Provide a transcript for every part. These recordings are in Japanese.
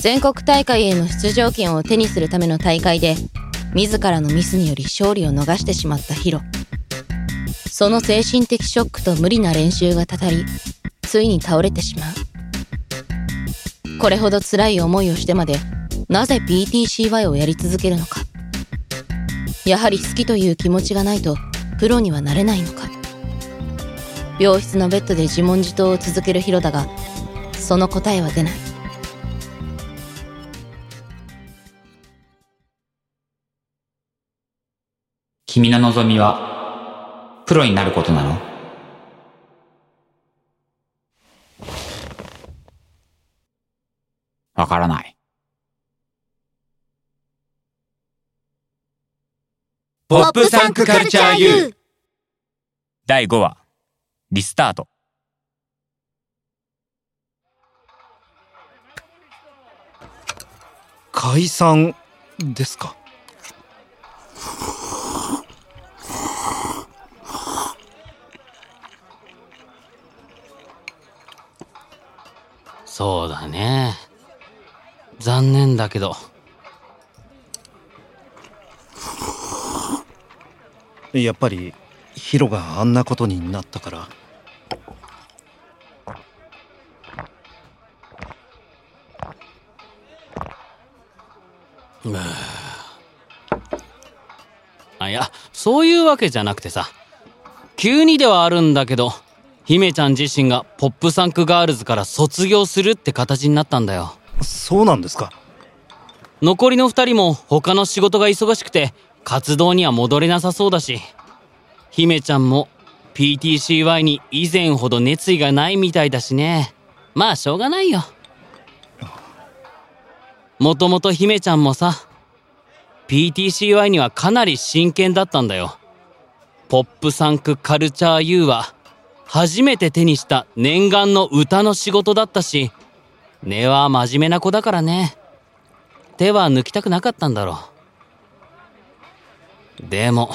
全国大会への出場権を手にするための大会で自らのミスにより勝利を逃してしまったヒロ。その精神的ショックと無理な練習がたたりついに倒れてしまう。これほど辛い思いをしてまでなぜ PTCY をやり続けるのか。やはり好きという気持ちがないとプロにはなれないのか。病室のベッドで自問自答を続けるヒロだがその答えは出ない。君の望みは、プロになることなの？わからない。ポップサンクカルチャー U 第5話、リスタート。解散ですか？そうだね。残念だけど。やっぱりヒロがあんなことになったから あいやそういうわけじゃなくてさ急にではあるんだけど姫ちゃん自身がポップサンクガールズから卒業するって形になったんだよ。そうなんですか。残りの2人も他の仕事が忙しくて活動には戻れなさそうだし姫ちゃんも PTCY に以前ほど熱意がないみたいだしね。まあしょうがないよ。もともと姫ちゃんもさ PTCY にはかなり真剣だったんだよ。ポップサンクカルチャー U は初めて手にした念願の歌の仕事だったし根は真面目な子だからね。手は抜きたくなかったんだろう。でも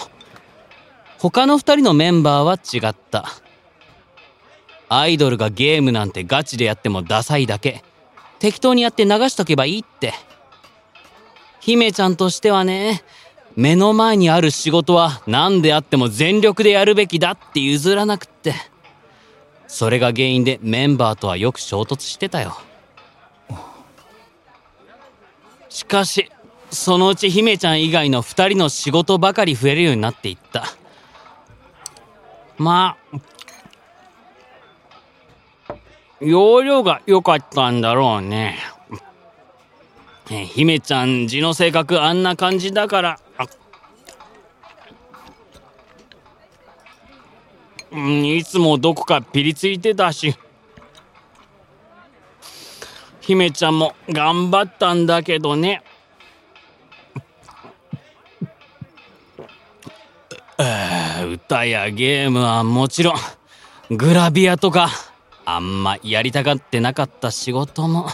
他の二人のメンバーは違った。アイドルがゲームなんてガチでやってもダサいだけ。適当にやって流しとけばいいって。姫ちゃんとしてはね目の前にある仕事は何であっても全力でやるべきだって譲らなくって。それが原因でメンバーとはよく衝突してたよ。しかしそのうち姫ちゃん以外の2人の仕事ばかり増えるようになっていった。まあ容量が良かったんだろうね。姫ちゃん字の性格あんな感じだからうんいつもどこかピリついてたし。姫ちゃんも頑張ったんだけどね。歌やゲームはもちろん。グラビアとかあんまやりたがってなかった仕事も。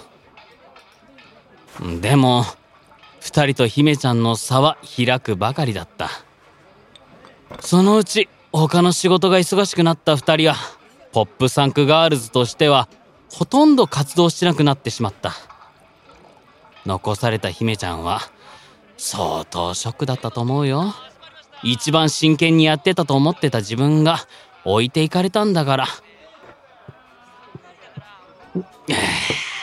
でも2人と姫ちゃんの差は開くばかりだった。そのうち他の仕事が忙しくなった2人はポップサンクガールズとしてはほとんど活動しなくなってしまった。残された姫ちゃんは相当ショックだったと思うよ。一番真剣にやってたと思ってた自分が置いていかれたんだから。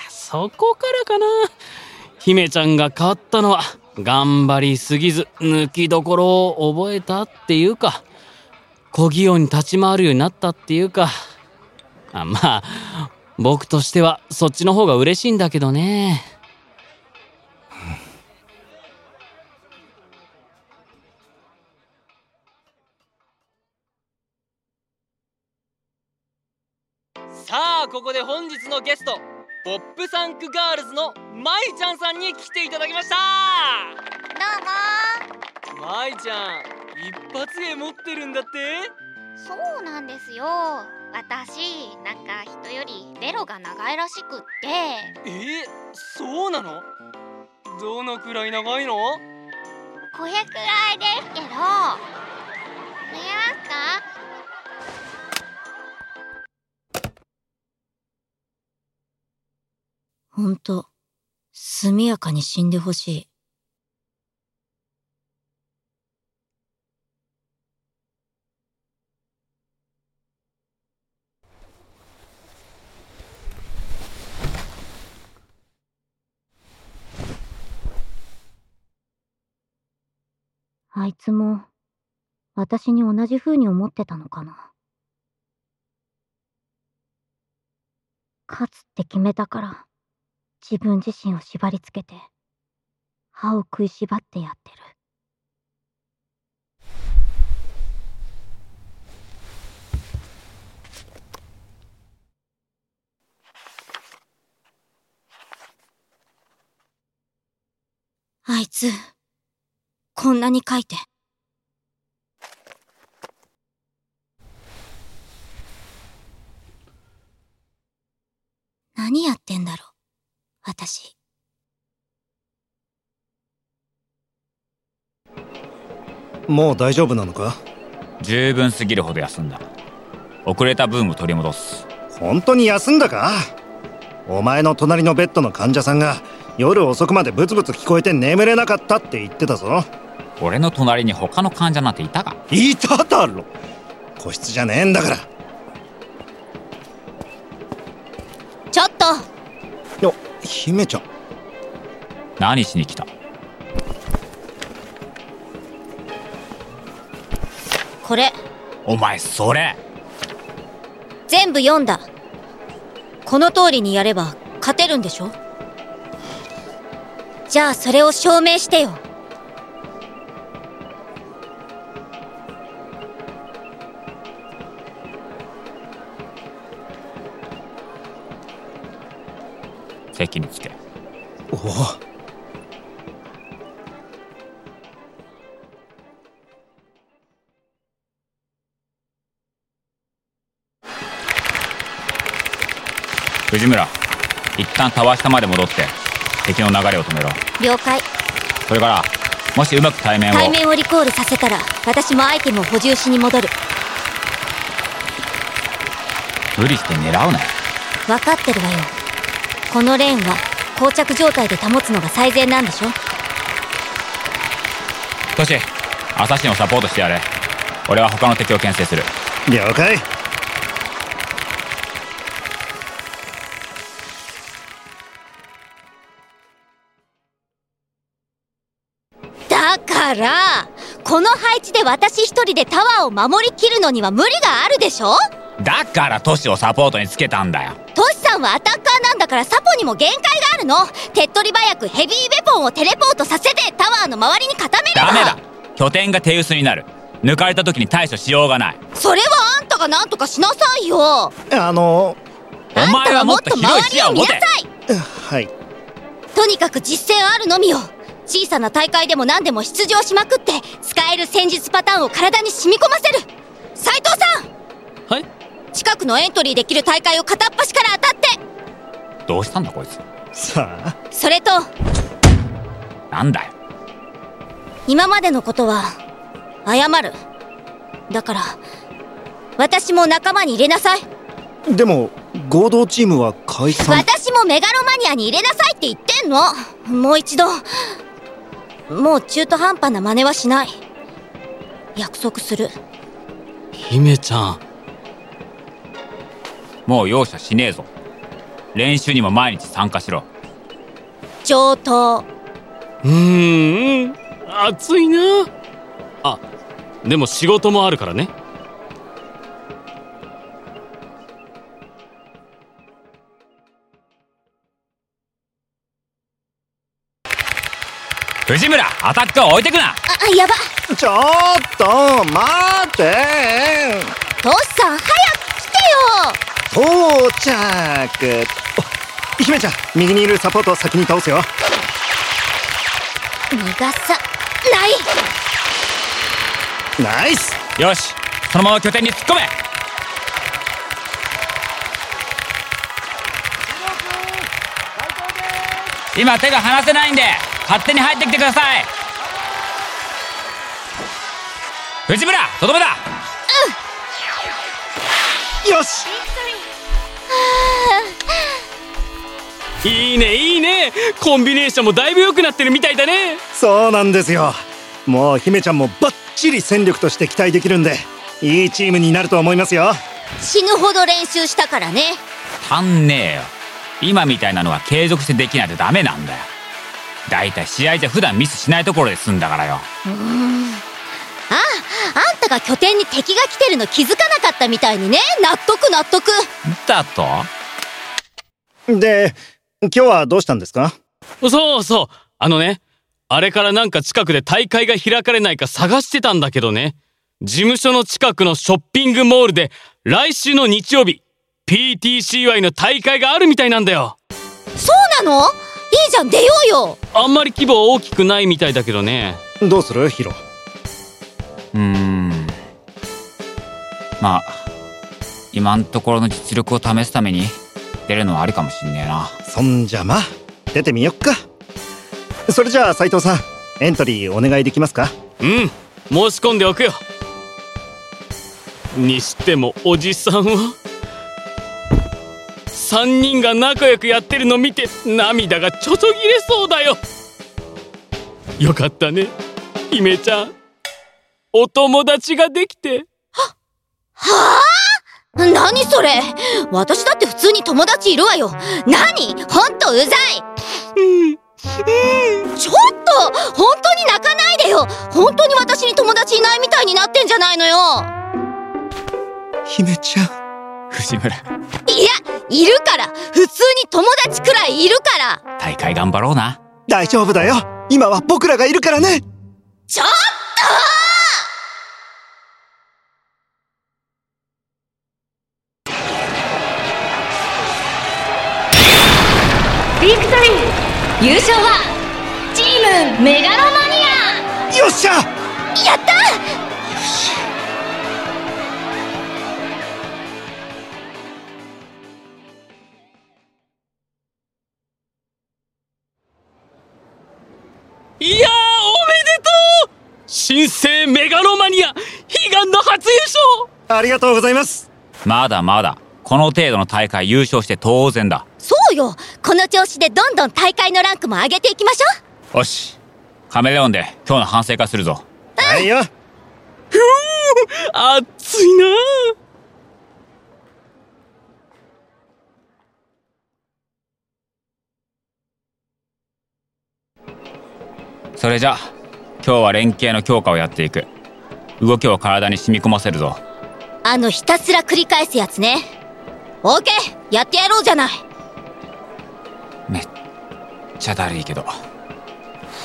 そこからかな。姫ちゃんが変わったのは頑張りすぎず抜きどころを覚えたっていうか。小器用に立ち回るようになったっていうか。あまあ僕としてはそっちの方が嬉しいんだけどね。さあここで本日のゲストポップサンクガールズのまいちゃんさんに来ていただきました。どうも。まいちゃん一発芸持ってるんだって？そうなんですよ。私なんか人よりベロが長いらしくって。え？ー、そうなの？どのくらい長いの？これくらいですけど。見えますか。ほんと速やかに死んでほしい。あいつも、私に同じ風に思ってたのかな。勝つって決めたから、自分自身を縛り付けて、歯を食いしばってやってる。あいつ、こんなに書いて。何やってんだろう、私。もう大丈夫なのか？十分すぎるほど休んだ。遅れた分を取り戻す。本当に休んだか？お前の隣のベッドの患者さんが夜遅くまでブツブツ聞こえて眠れなかったって言ってたぞ俺の隣に他の患者なんていたか？いただろ！個室じゃねえんだから！ちょっと！よ姫ちゃん。何しに来た？これ、お前それ！全部読んだ。この通りにやれば勝てるんでしょ？じゃあそれを証明してよ。席につけおお藤村一旦タワー下まで戻って敵の流れを止めろ了解。それからもしうまく対面を対面をリコールさせたら、私もアイテムを補充しに戻る。無理して狙うなよ分かってるわよ。このレーンは、膠着状態で保つのが最善なんでしょ？トシアサシンをサポートしてやれ。俺は他の敵を牽制する。了解。だから、この配置で私一人でタワーを守りきるのには無理があるでしょ？だからトシをサポートにつけたんだよ。トシさんはアタッカーなんだからサポにも限界があるの。手っ取り早くヘビーウェポンをテレポートさせてタワーの周りに固めれば。ダメだ。拠点が手薄になる。抜かれた時に対処しようがない。それはあんたが何とかしなさいよ。あのお前はもっと広い視野を持て。あんたはもっと周りを見なさいはい。とにかく実践あるのみよ。小さな大会でも何でも出場しまくって使える戦術パターンを体に染み込ませる。斉藤さん。はい？近くのエントリーできる大会を片っ端から当たってどうしたんだこいつ。さあ？それとなんだよ。今までのことは謝る。だから私も仲間に入れなさい。でも合同チームは解散。私もメガロマニアに入れなさいって言ってんの。もう一度。もう中途半端な真似はしない。約束する。姫ちゃん。もう容赦しねえぞ練習にも毎日参加しろ。上等。うーん暑いな。あでも仕事もあるからね。藤村アタックを置いてくな。あやば。ちょっと待って。トシさん早く来てよ。到着。お姫ちゃん右にいるサポートを先に倒すよ。逃がさない。ナイス。よし。そのまま拠点に突っ込め。今手が離せないんで勝手に入ってきてください。藤村とどめだ。よしいいねいいね。コンビネーションもだいぶ良くなってるみたいだね。そうなんですよ。もう姫ちゃんもバッチリ戦力として期待できるんでいいチームになると思いますよ。死ぬほど練習したからね。足んねえよ。今みたいなのは継続してできないとダメなんだよ。だいたい試合じゃ普段ミスしないところで済んだからよ。うーん。あああんたが拠点に敵が来てるの気づかなかったみたいにね。納得納得。だと？で今日はどうしたんですか？そうそう。あのねあれからなんか近くで大会が開かれないか探してたんだけどね。事務所の近くのショッピングモールで来週の日曜日 PTCY の大会があるみたいなんだよ。そうなの？いいじゃん。出ようよ。あんまり規模は大きくないみたいだけどね。どうする？ヒロ。うーん。まあ今んところの実力を試すために出るのはありかもしんねえな。そんじゃまあ出てみよっか。それじゃあ斉藤さんエントリーお願いできますか？うん申し込んでおくよ。にしてもおじさんは3人が仲良くやってるの見て涙がちょちょぎれそうだよ。よかったね姫ちゃん。お友達ができて。はあ？何それ？私だって普通に友達いるわよ。何？ほんとうざい。ちょっと本当に泣かないでよ。本当に私に友達いないみたいになってんじゃないのよ。姫ちゃん。藤村。いやいるから。普通に友達くらいいるから。大会頑張ろうな。大丈夫だよ。今は僕らがいるからね。ちょっビメガロマニよっしゃ！とやった！いやーおめでとう！新生メガロマニア悲願の初優勝！ありがとうございます。まだまだこの程度の大会優勝して当然だ。そうよ。この調子でどんどん大会のランクも上げていきましょよしカメレオンで今日の反省会するぞ。はいよ。熱いな。それじゃ今日は連携の強化をやっていく。動きを体に染み込ませるぞ。うあのひたすら繰り返すやつね。オーケーやってやろうじゃない。めっちゃだるいけど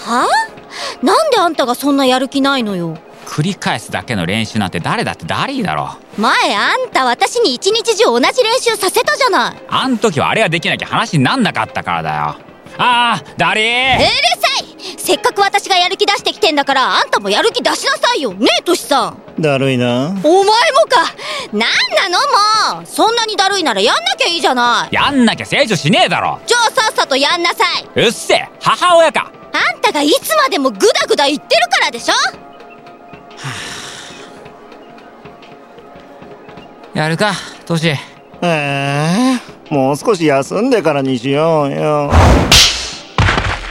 は？あなんであんたがそんなやる気ないのよ？繰り返すだけの練習なんて誰だってだりーだろ。前あんた私に一日中同じ練習させたじゃない。あん時はあれができなきゃ話になんなかったからだよ。あーだりうーるさい。せっかく私がやる気出してきてんだからあんたもやる気出しなさいよ。ねえトシさん。だるいな。お前もか。なんなのもう。そんなにだるいならやんなきゃいいじゃない。やんなきゃ成長しねえだろ。じゃあさっさとやんなさい。うっせえ母親かたがいつまでもグダグダ言ってるからでしょ？やるかトシ。ええもう少し休んでからにしようよ。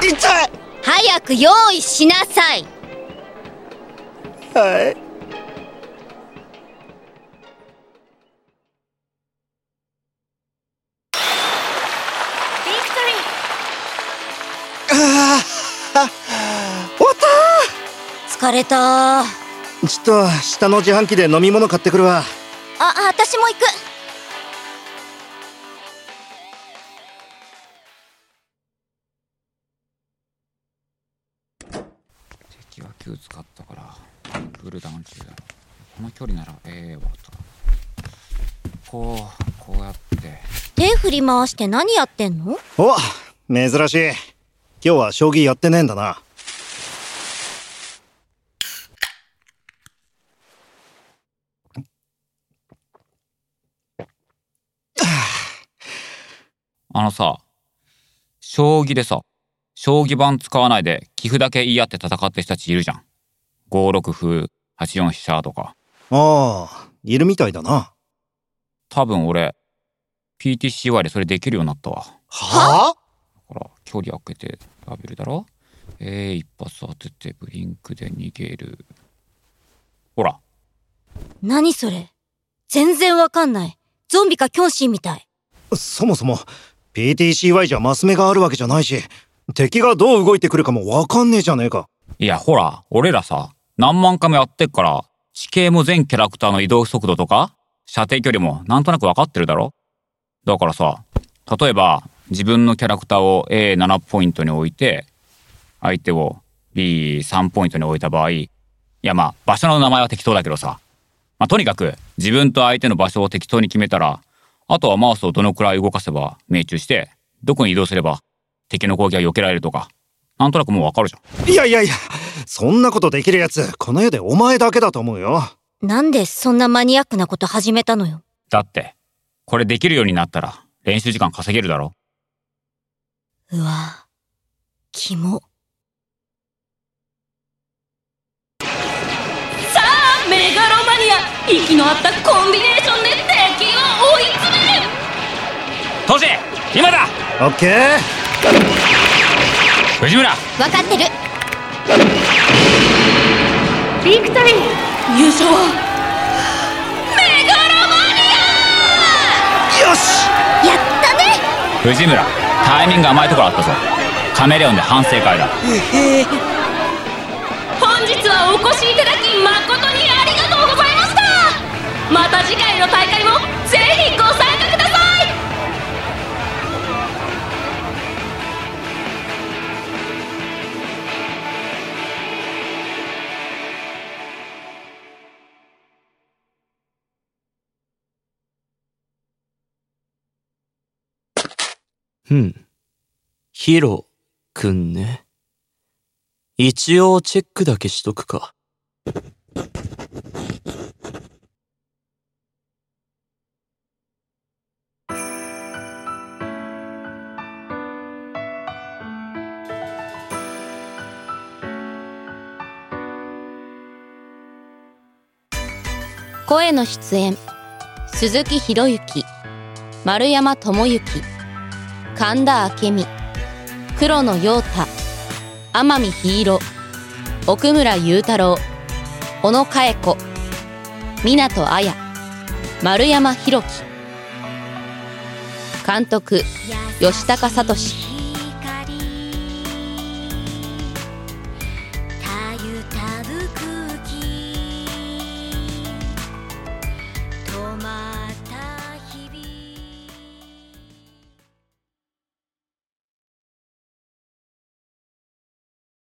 痛い！早く用意しなさい。はい疲れた。ちょっと下の自販機で飲み物買ってくるわ。私も行く。敵は9使ったからクールダウン中この距離ならええわと。こうこうやって。手振り回して何やってんの？お珍しい。今日は将棋やってねえんだなあのさ将棋でさ将棋盤使わないで棋譜だけ言い合って戦ってる人たちいるじゃん5六歩8四飛車とかああいるみたいだな多分俺 PTCY でそれできるようになったわは距離開けてラベルだろ？えー、一発当ててブリンクで逃げる。ほら。何それ？全然わかんない。ゾンビかキョンシーみたい。そもそも、PTCY じゃマス目があるわけじゃないし、敵がどう動いてくるかもわかんねえじゃねえか。いや、ほら、俺らさ、何万回もやってっから、地形も全キャラクターの移動速度とか、射程距離もなんとなくわかってるだろ？だからさ、例えば、自分のキャラクターを A7 ポイントに置いて、相手を B3 ポイントに置いた場合、いやまあ、場所の名前は適当だけどさ、まあとにかく自分と相手の場所を適当に決めたら、あとはマウスをどのくらい動かせば命中して、どこに移動すれば敵の攻撃が避けられるとか、なんとなくもうわかるじゃん。いやいやいや、そんなことできるやつ、この世でお前だけだと思うよ。なんでそんなマニアックなこと始めたのよ。だって、これできるようになったら練習時間稼げるだろ。うわ、キモ。さあ、メガロマニア息の合ったコンビネーションでトシ今だ。オッケー藤村。分かってる。ビクトリー。優勝は。メガロマニア。よし。やったね。藤村タイミング甘いところあったぞ。カメレオンで反省会だ。本日はお越しいただき誠にありがとうございました。また次回の大会もぜひご参加うん。ヒロくんね。一応チェックだけしとくか。声の出演鈴木博之丸山智之神田明美黒野陽太天海ヒーロ奥村雄太郎小野佳恵子湊綾丸山弘樹監督吉高聡。